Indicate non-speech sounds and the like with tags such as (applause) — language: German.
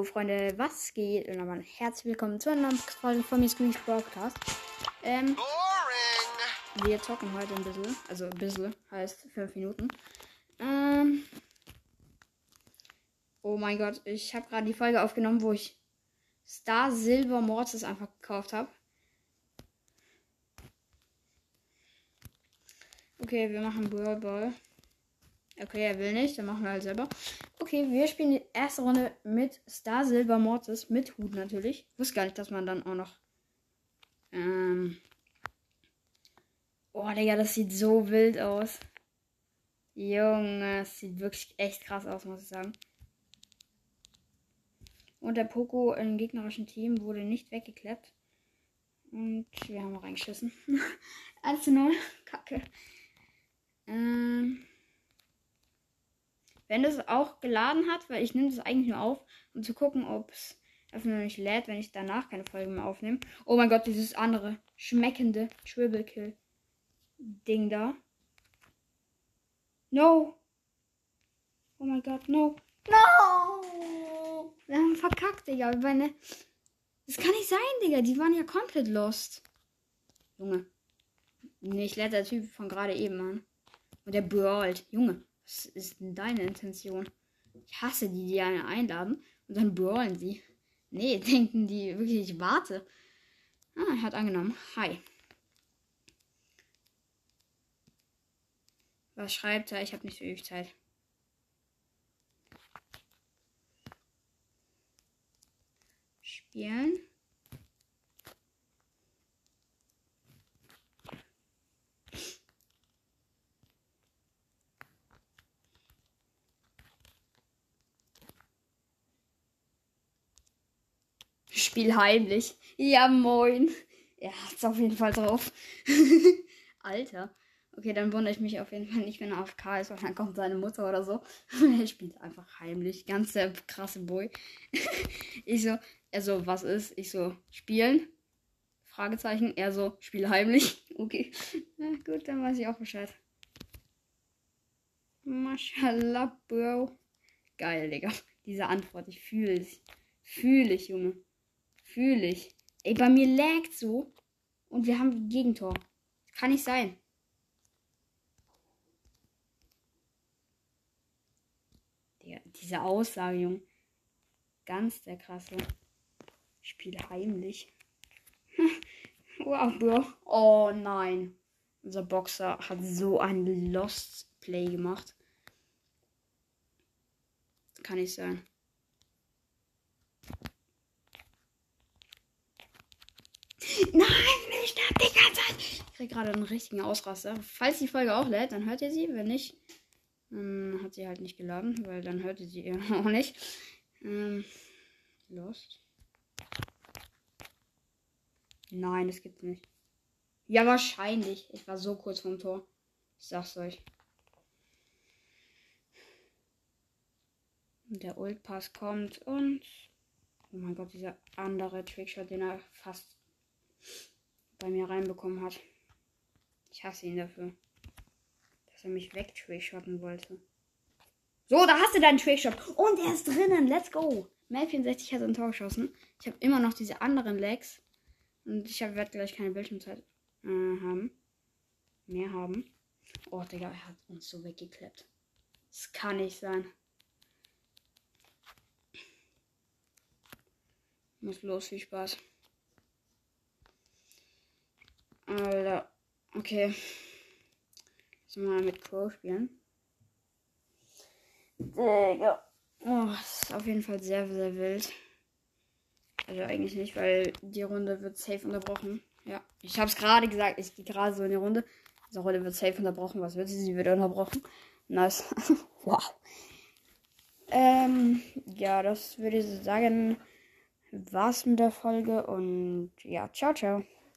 Freunde, was geht? Und nochmal herzlich willkommen zu einer neuen Folge von mir Squeeze Broadcast. Ähm, wir zocken heute ein bisschen, also ein bisschen, heißt 5 Minuten. Ähm, oh mein Gott, ich habe gerade die Folge aufgenommen, wo ich Star Silver Mortis einfach gekauft habe. Okay, wir machen Brawl Ball. Okay, er will nicht, dann machen wir halt selber. Okay, wir spielen die erste Runde mit Star Silver Mortis, mit Hut natürlich. Ich wusste gar nicht, dass man dann auch noch. Ähm. Oh, Digga, das sieht so wild aus. Junge, das sieht wirklich echt krass aus, muss ich sagen. Und der Poco im gegnerischen Team wurde nicht weggeklappt. Und wir haben reingeschissen. (laughs) 1 zu 0. Kacke. Ähm. Wenn es auch geladen hat, weil ich nehme das eigentlich nur auf, um zu gucken, ob es einfach nur nicht lädt, wenn ich danach keine Folge mehr aufnehme. Oh mein Gott, dieses andere schmeckende Schwirbelkill-Ding da. No! Oh mein Gott, no! No! Wir haben verkackt, Digga. Meine... Das kann nicht sein, Digga. Die waren ja komplett lost. Junge. Nee, ich lädt der Typ von gerade eben an. Und der brawlt. Junge. Was ist denn deine Intention? Ich hasse die, die einen einladen und dann brawlen sie. Nee, (laughs) denken die wirklich, ich warte. Ah, er hat angenommen. Hi. Was schreibt er? Ich habe nicht so ewig Zeit. Spielen. Spiel heimlich. Ja, moin. Er hat's auf jeden Fall drauf. (laughs) Alter. Okay, dann wundere ich mich auf jeden Fall nicht, wenn er auf K ist, weil dann kommt seine Mutter oder so. (laughs) er spielt einfach heimlich. Ganz der krasse Boy. (laughs) ich so, er so, was ist? Ich so, spielen? Fragezeichen. Er so, spiel heimlich. Okay. Na gut, dann weiß ich auch Bescheid. Mashallah, Bro. Geil, Digga. Diese Antwort, ich fühle es. Fühle ich, Junge. Fühle ich. Ey, bei mir laggt so. Und wir haben Gegentor. Kann nicht sein. Der, diese Aussage, Junge. Ganz der krasse. Spiel heimlich. (laughs) wow, Bro. Oh nein. Unser Boxer hat so ein Lost Play gemacht. kann nicht sein. Nein, nicht die ganze Zeit. Ich krieg gerade einen richtigen Ausraster. Falls die Folge auch lädt, dann hört ihr sie. Wenn nicht, dann hat sie halt nicht geladen, weil dann hört ihr sie (laughs) auch nicht. Ähm, Lost. Nein, das gibt's nicht. Ja, wahrscheinlich. Ich war so kurz vom Tor. Ich sag's euch. Der Ult Pass kommt und. Oh mein Gott, dieser andere Trickshot, den er fast bei mir reinbekommen hat. Ich hasse ihn dafür. Dass er mich wegtrickshotten wollte. So, da hast du deinen Trickshot. Und er ist drinnen. Let's go. Mel 64 hat ein Tor geschossen. Ich habe immer noch diese anderen Legs. Und ich werde gleich keine Bildschirmzeit äh, haben. Mehr haben. Oh, Digga, er hat uns so weggeklappt. Das kann nicht sein. Muss los, viel Spaß. Alter. Okay. Lass mal mit Crow spielen. Digga. Oh, das ist auf jeden Fall sehr, sehr wild. Also eigentlich nicht, weil die Runde wird safe unterbrochen. Ja, ich hab's gerade gesagt, ich gehe gerade so in die Runde. Diese Runde wird safe unterbrochen. Was wird sie? Sie wird unterbrochen. Nice. (laughs) wow. Ähm, ja, das würde ich sagen, war's mit der Folge und ja, ciao, ciao.